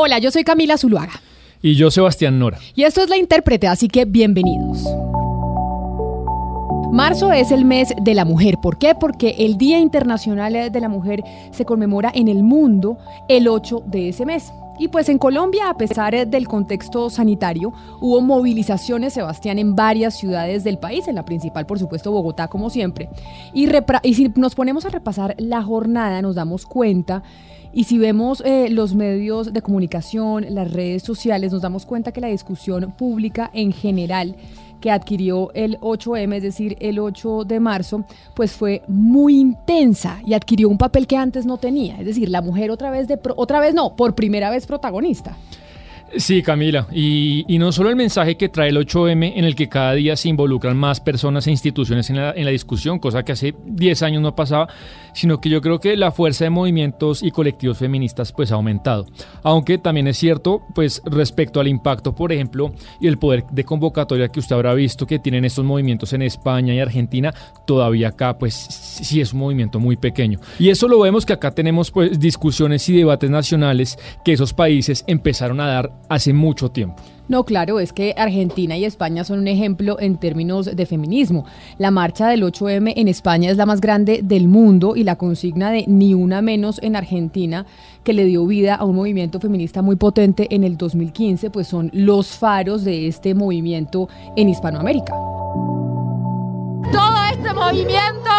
Hola, yo soy Camila Zuluaga. Y yo, Sebastián Nora. Y esto es La Intérprete, así que bienvenidos. Marzo es el mes de la mujer. ¿Por qué? Porque el Día Internacional de la Mujer se conmemora en el mundo el 8 de ese mes. Y pues en Colombia, a pesar del contexto sanitario, hubo movilizaciones, Sebastián, en varias ciudades del país, en la principal, por supuesto, Bogotá, como siempre. Y, y si nos ponemos a repasar la jornada, nos damos cuenta y si vemos eh, los medios de comunicación, las redes sociales, nos damos cuenta que la discusión pública en general que adquirió el 8M, es decir, el 8 de marzo, pues fue muy intensa y adquirió un papel que antes no tenía. Es decir, la mujer otra vez, de otra vez no, por primera vez protagonista. Sí, Camila, y, no solo el mensaje que trae el 8M en el que cada día se involucran más personas e instituciones en la, en la, discusión, cosa que hace 10 años no pasaba, sino que yo creo que la fuerza de movimientos y colectivos feministas pues ha aumentado. Aunque también es cierto, pues respecto al impacto, por ejemplo, y el poder de convocatoria que usted habrá visto que tienen estos movimientos en España y Argentina, todavía acá pues sí es un movimiento muy pequeño. Y eso lo vemos que acá tenemos pues discusiones y debates nacionales que esos países empezaron a dar hace mucho tiempo. No, claro, es que Argentina y España son un ejemplo en términos de feminismo. La marcha del 8M en España es la más grande del mundo y la consigna de ni una menos en Argentina, que le dio vida a un movimiento feminista muy potente en el 2015, pues son los faros de este movimiento en Hispanoamérica. Todo este movimiento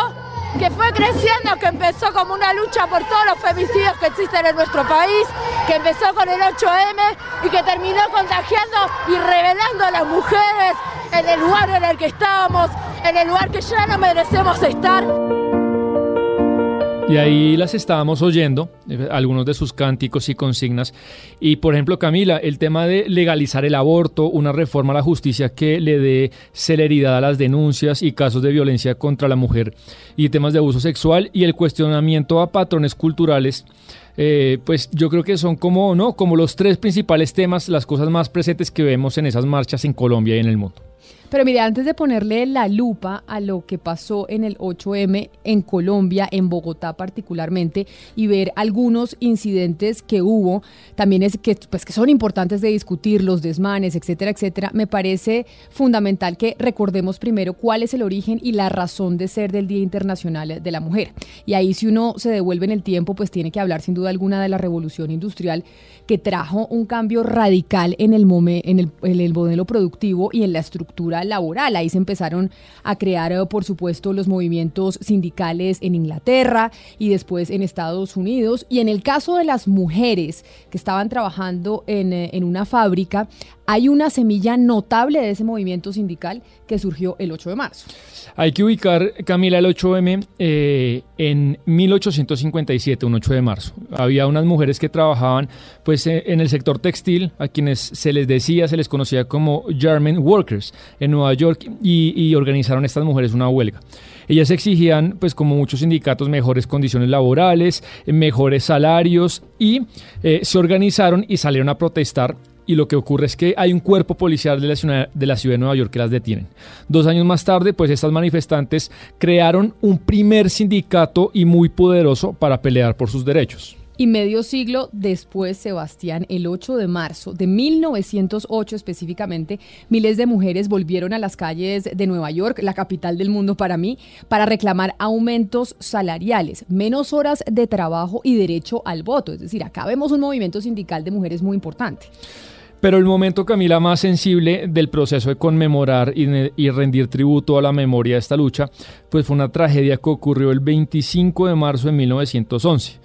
que fue creciendo, que empezó como una lucha por todos los femicidios que existen en nuestro país, que empezó con el 8M y que terminó contagiando y revelando a las mujeres en el lugar en el que estábamos, en el lugar que ya no merecemos estar. Y ahí las estábamos oyendo, eh, algunos de sus cánticos y consignas. Y por ejemplo, Camila, el tema de legalizar el aborto, una reforma a la justicia que le dé celeridad a las denuncias y casos de violencia contra la mujer y temas de abuso sexual y el cuestionamiento a patrones culturales. Eh, pues yo creo que son como, ¿no? como los tres principales temas, las cosas más presentes que vemos en esas marchas en Colombia y en el mundo. Pero mire, antes de ponerle la lupa a lo que pasó en el 8M en Colombia, en Bogotá particularmente, y ver algunos incidentes que hubo, también es que, pues, que son importantes de discutir, los desmanes, etcétera, etcétera, me parece fundamental que recordemos primero cuál es el origen y la razón de ser del Día Internacional de la Mujer. Y ahí si uno se devuelve en el tiempo, pues tiene que hablar sin duda alguna de la revolución industrial que trajo un cambio radical en el, en el, en el modelo productivo y en la estructura laboral. Ahí se empezaron a crear, eh, por supuesto, los movimientos sindicales en Inglaterra y después en Estados Unidos. Y en el caso de las mujeres que estaban trabajando en, eh, en una fábrica, hay una semilla notable de ese movimiento sindical que surgió el 8 de marzo. Hay que ubicar, Camila, el 8M eh, en 1857, un 8 de marzo. Había unas mujeres que trabajaban pues, eh, en el sector textil, a quienes se les decía, se les conocía como German Workers en Nueva York, y, organizaron estas mujeres una huelga. Ellas exigían, pues como muchos sindicatos, mejores condiciones laborales, mejores salarios y eh, se organizaron y salieron a protestar y lo que ocurre es que hay un cuerpo policial de la, ciudad, de Nueva York que las detienen. Dos años más tarde, pues estas manifestantes crearon un primer sindicato y muy poderoso para pelear por sus derechos. Y medio siglo después, Sebastián, el 8 de marzo de 1908 específicamente, miles de mujeres volvieron a las calles de Nueva York, la capital del mundo para mí, para reclamar aumentos salariales, menos horas de trabajo y derecho al voto. Es decir, acá vemos un movimiento sindical de mujeres muy importante. Pero el momento, Camila, más sensible del proceso de conmemorar y, rendir tributo a la memoria de esta lucha, pues fue una tragedia que ocurrió el 25 de marzo de 1911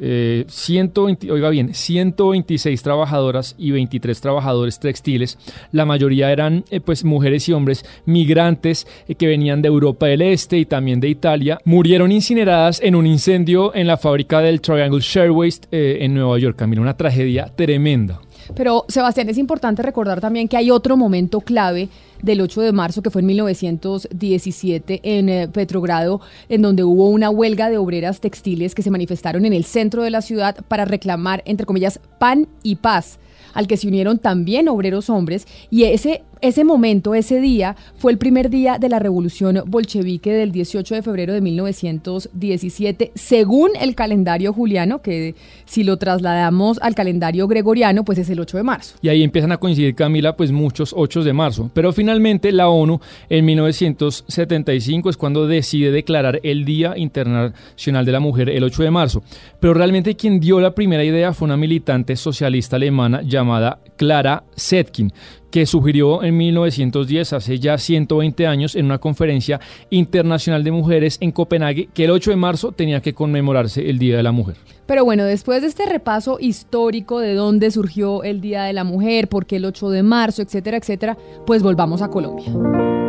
eh, 120, oiga bien, 126 trabajadoras y 23 trabajadores textiles. La mayoría eran eh, pues mujeres y hombres migrantes eh, que venían de Europa del Este y también de Italia. Murieron incineradas en un incendio en la fábrica del Triangle Shirtwaist eh, en Nueva York. Camila, una tragedia tremenda. Pero Sebastián, es importante recordar también que hay otro momento clave del 8 de marzo, que fue en 1917 en eh, Petrogrado, en donde hubo una huelga de obreras textiles que se manifestaron en el centro de la ciudad para reclamar, entre comillas, pan y paz al que se unieron también obreros hombres y ese ese momento, ese día, fue el primer día de la revolución bolchevique del 18 de febrero de 1917, según el calendario juliano, que si lo trasladamos al calendario gregoriano, pues es el 8 de marzo. Y ahí empiezan a coincidir, Camila, pues muchos 8 de marzo. Pero finalmente la ONU en 1975 es cuando decide declarar el Día Internacional de la Mujer el 8 de marzo. Pero realmente quien dio la primera idea fue una militante socialista alemana llamada Clara Zetkin, que sugirió en 1910, hace ya 120 años, en una conferencia internacional de mujeres en Copenhague, que el 8 de marzo tenía que conmemorarse el Día de la Mujer. Pero bueno, después de este repaso histórico de dónde surgió el Día de la Mujer, por qué el 8 de marzo, etcétera, etcétera, pues volvamos a Colombia.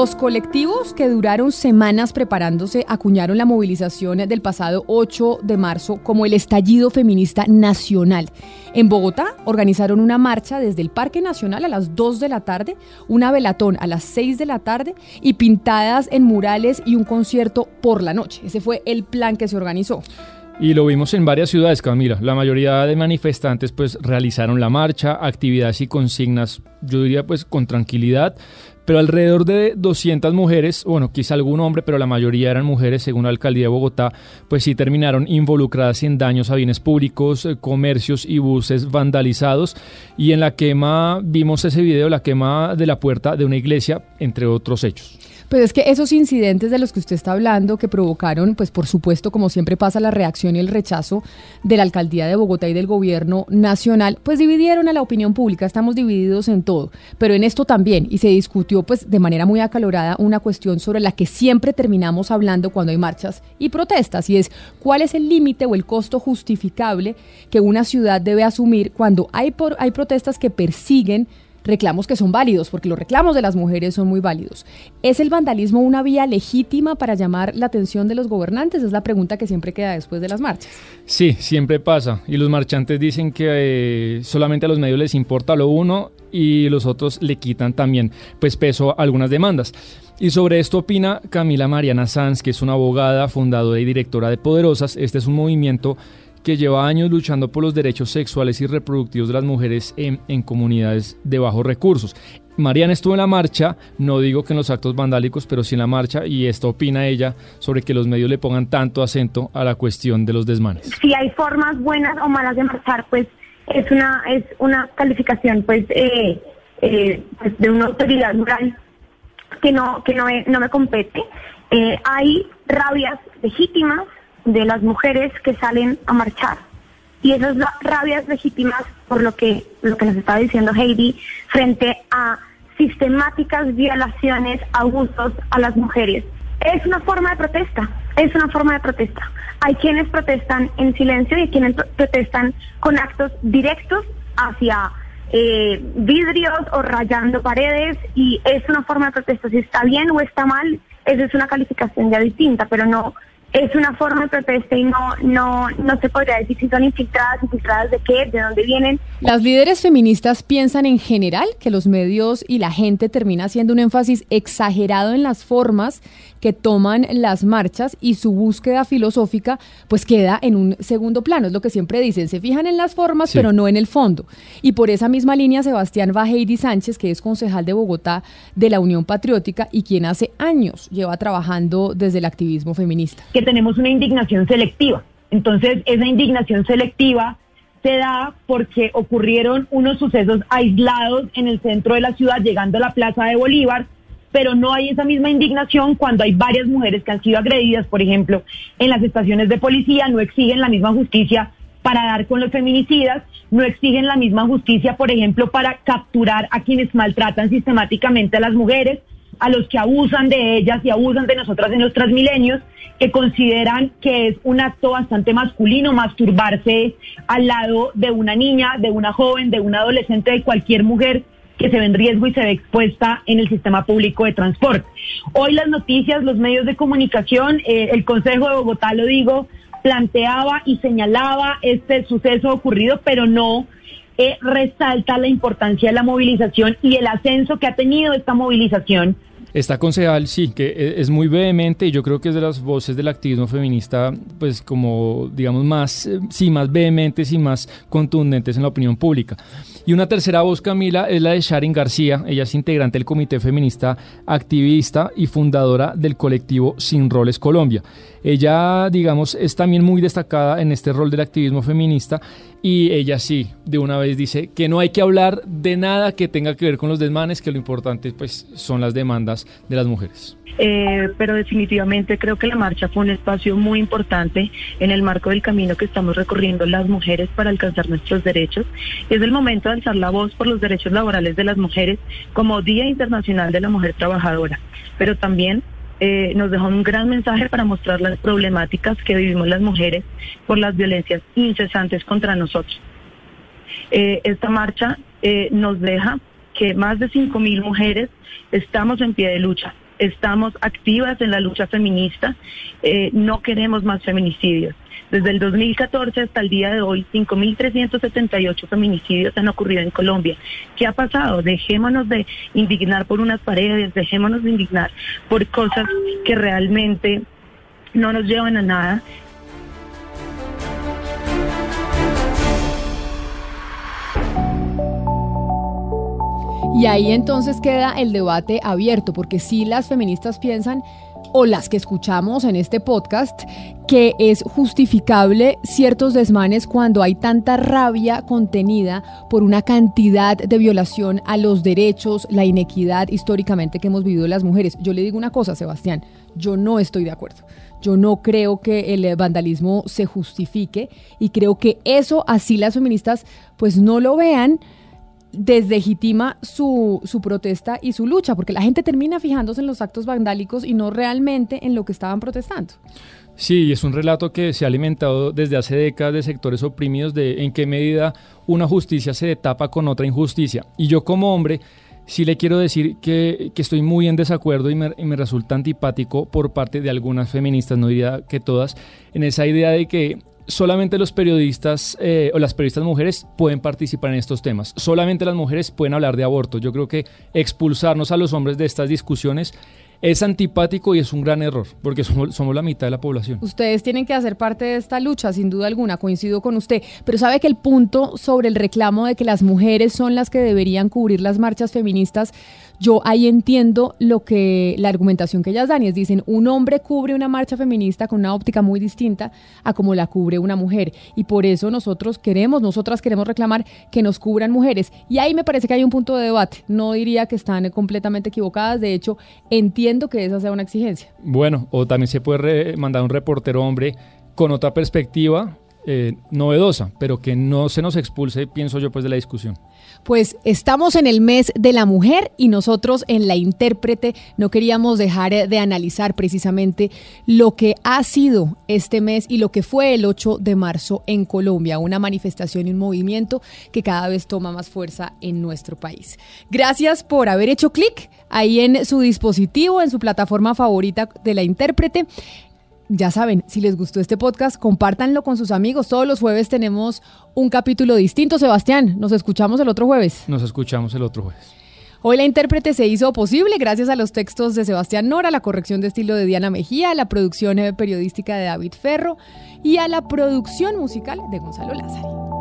Los colectivos que duraron semanas preparándose acuñaron la movilización del pasado 8 de marzo como el estallido feminista nacional. En Bogotá organizaron una marcha desde el Parque Nacional a las 2 de la tarde, una velatón a las 6 de la tarde y pintadas en murales y un concierto por la noche. Ese fue el plan que se organizó. Y lo vimos en varias ciudades, Camila. La mayoría de manifestantes pues realizaron la marcha, actividades y consignas, yo diría pues con tranquilidad, pero alrededor de 200 mujeres, bueno, quizá algún hombre, pero la mayoría eran mujeres, según la alcaldía de Bogotá, pues sí terminaron involucradas en daños a bienes públicos, eh, comercios y buses vandalizados. Y en la quema, vimos ese video, la quema de la puerta de una iglesia, entre otros hechos. Pues es que esos incidentes de los que usted está hablando, que provocaron, pues por supuesto, como siempre pasa, la reacción y el rechazo de la alcaldía de Bogotá y del gobierno nacional, pues dividieron a la opinión pública, estamos divididos en todo, pero en esto también, y se discutió pues de manera muy acalorada una cuestión sobre la que siempre terminamos hablando cuando hay marchas y protestas, y es cuál es el límite o el costo justificable que una ciudad debe asumir cuando hay, por, hay protestas que persiguen reclamos que son válidos, porque los reclamos de las mujeres son muy válidos. ¿Es el vandalismo una vía legítima para llamar la atención de los gobernantes? Es la pregunta que siempre queda después de las marchas. Sí, siempre pasa. Y los marchantes dicen que eh, solamente a los medios les importa lo uno y los otros le quitan también pues peso a algunas demandas. Y sobre esto opina Camila Mariana Sanz, que es una abogada, fundadora y directora de Poderosas. Este es un movimiento que lleva años luchando por los derechos sexuales y reproductivos de las mujeres en, comunidades de bajos recursos. Mariana estuvo en la marcha, no digo que en los actos vandálicos, pero sí en la marcha, y esto opina ella sobre que los medios le pongan tanto acento a la cuestión de los desmanes. Si hay formas buenas o malas de marchar, pues es una es una calificación pues, eh, eh, pues de una autoridad moral que no que no, no me compete. Eh, hay rabias legítimas de las mujeres que salen a marchar. Y esas rabias legítimas por lo que, lo que nos estaba diciendo Heidi frente a sistemáticas violaciones, abusos a las mujeres. Es una forma de protesta, es una forma de protesta. Hay quienes protestan en silencio y quienes protestan con actos directos hacia eh, vidrios o rayando paredes y es una forma de protesta. Si está bien o está mal, esa es una calificación ya distinta, pero no es una forma de protesta y no, no, no se podría decir si son infiltradas, infiltradas de qué, de dónde vienen. Las líderes feministas piensan en general que los medios y la gente termina haciendo un énfasis exagerado en las formas que toman las marchas y su búsqueda filosófica pues queda en un segundo plano, es lo que siempre dicen, se fijan en las formas pero no en el fondo. Y por esa misma línea Sebastián Bajeiri Sánchez, que es concejal de Bogotá de la Unión Patriótica y quien hace años lleva trabajando desde el activismo feminista. Que tenemos una indignación selectiva. Entonces, esa indignación selectiva se da porque ocurrieron unos sucesos aislados en el centro de la ciudad, llegando a la Plaza de Bolívar, pero no hay esa misma indignación cuando hay varias mujeres que han sido agredidas, por ejemplo, en las estaciones de policía, no exigen la misma justicia para dar con los feminicidas, no exigen la misma justicia, por ejemplo, para capturar a quienes maltratan sistemáticamente a las mujeres, a los que abusan de ellas y abusan de nosotras en los transmilenios, que consideran que es un acto bastante masculino masturbarse al lado de una niña, de una joven, de una adolescente, de cualquier mujer que se ve en riesgo y se ve expuesta en el sistema público de transporte. Hoy las noticias, los medios de comunicación, eh, el Consejo de Bogotá, lo digo, planteaba y señalaba este suceso ocurrido, pero no eh, resalta la importancia de la movilización y el ascenso que ha tenido esta movilización esta concejal sí, que e, es muy vehemente y yo creo que es de las voces del activismo feminista, pues como digamos más, eh, sí, más vehementes y más contundentes en la opinión pública. Y una tercera voz, Camila, es la de Sharon García. Ella es integrante del Comité Feminista Activista y fundadora del colectivo Sin Roles Colombia. Ella, digamos, es también muy destacada en este rol del activismo feminista y ella sí, de una vez dice que no hay que hablar de nada que tenga que ver con los desmanes, que lo importante pues son las demandas de las mujeres. Eh, pero definitivamente creo que la marcha fue un espacio muy importante en el marco del camino que estamos recorriendo las mujeres para alcanzar nuestros derechos. Es el momento de alzar la voz por los derechos laborales de las mujeres como Día Internacional de la Mujer Trabajadora, pero también eh, nos dejó un gran mensaje para mostrar las problemáticas que vivimos las mujeres por las violencias incesantes contra nosotros. Eh, esta marcha eh, nos deja que más de 5.000 mujeres estamos en pie de lucha, estamos activas en la lucha feminista, no queremos más feminicidios. Desde el 2014 hasta el día de hoy, 5.378 feminicidios han ocurrido en Colombia. ¿Qué ha pasado? Dejémonos de indignar por unas paredes, dejémonos de indignar por cosas que realmente no nos llevan a nada. Y ahí entonces queda el debate abierto, porque si las feministas piensan o las que escuchamos en este podcast, que es justificable ciertos desmanes cuando hay tanta rabia contenida por una cantidad de violación a los derechos, la inequidad históricamente que hemos vivido las mujeres. Yo le digo una cosa, Sebastián, yo no estoy de acuerdo. Yo no creo que el vandalismo se justifique y creo que eso así las feministas pues no lo vean deslegitima su, su protesta y su lucha, porque la gente termina fijándose en los actos vandálicos y no realmente en lo que estaban protestando. Sí, es un relato que se ha alimentado desde hace décadas de sectores oprimidos de en qué medida una justicia se tapa con otra injusticia. Y yo como hombre sí le quiero decir que, que estoy muy en desacuerdo y me, y me, resulta antipático por parte de algunas feministas, no diría que todas, en esa idea de que solamente los periodistas eh, o las periodistas mujeres pueden participar en estos temas. Solamente las mujeres pueden hablar de aborto. Yo creo que expulsarnos a los hombres de estas discusiones es antipático y es un gran error, porque somos, la mitad de la población. Ustedes tienen que hacer parte de esta lucha, sin duda alguna, coincido con usted, pero sabe que el punto sobre el reclamo de que las mujeres son las que deberían cubrir las marchas feministas yo ahí entiendo lo que la argumentación que ellas dan y es dicen un hombre cubre una marcha feminista con una óptica muy distinta a como la cubre una mujer y por eso nosotros queremos, nosotras queremos reclamar que nos cubran mujeres y ahí me parece que hay un punto de debate. No diría que están completamente equivocadas, de hecho entiendo que esa sea una exigencia. Bueno, o también se puede mandar un reportero hombre con otra perspectiva eh, novedosa, pero que no se nos expulse, pienso yo, pues de la discusión. Pues estamos en el mes de la mujer y nosotros en la intérprete no queríamos dejar de analizar precisamente lo que ha sido este mes y lo que fue el 8 de marzo en Colombia, una manifestación y un movimiento que cada vez toma más fuerza en nuestro país. Gracias por haber hecho clic ahí en su dispositivo, en su plataforma favorita de la intérprete ya saben, si les gustó este podcast, compártanlo con sus amigos. Todos los jueves tenemos un capítulo distinto. Sebastián, nos escuchamos el otro jueves. Nos escuchamos el otro jueves. Hoy la intérprete se hizo posible gracias a los textos de Sebastián Nora, la corrección de estilo de Diana Mejía, la producción periodística de David Ferro y a la producción musical de Gonzalo Lázaro.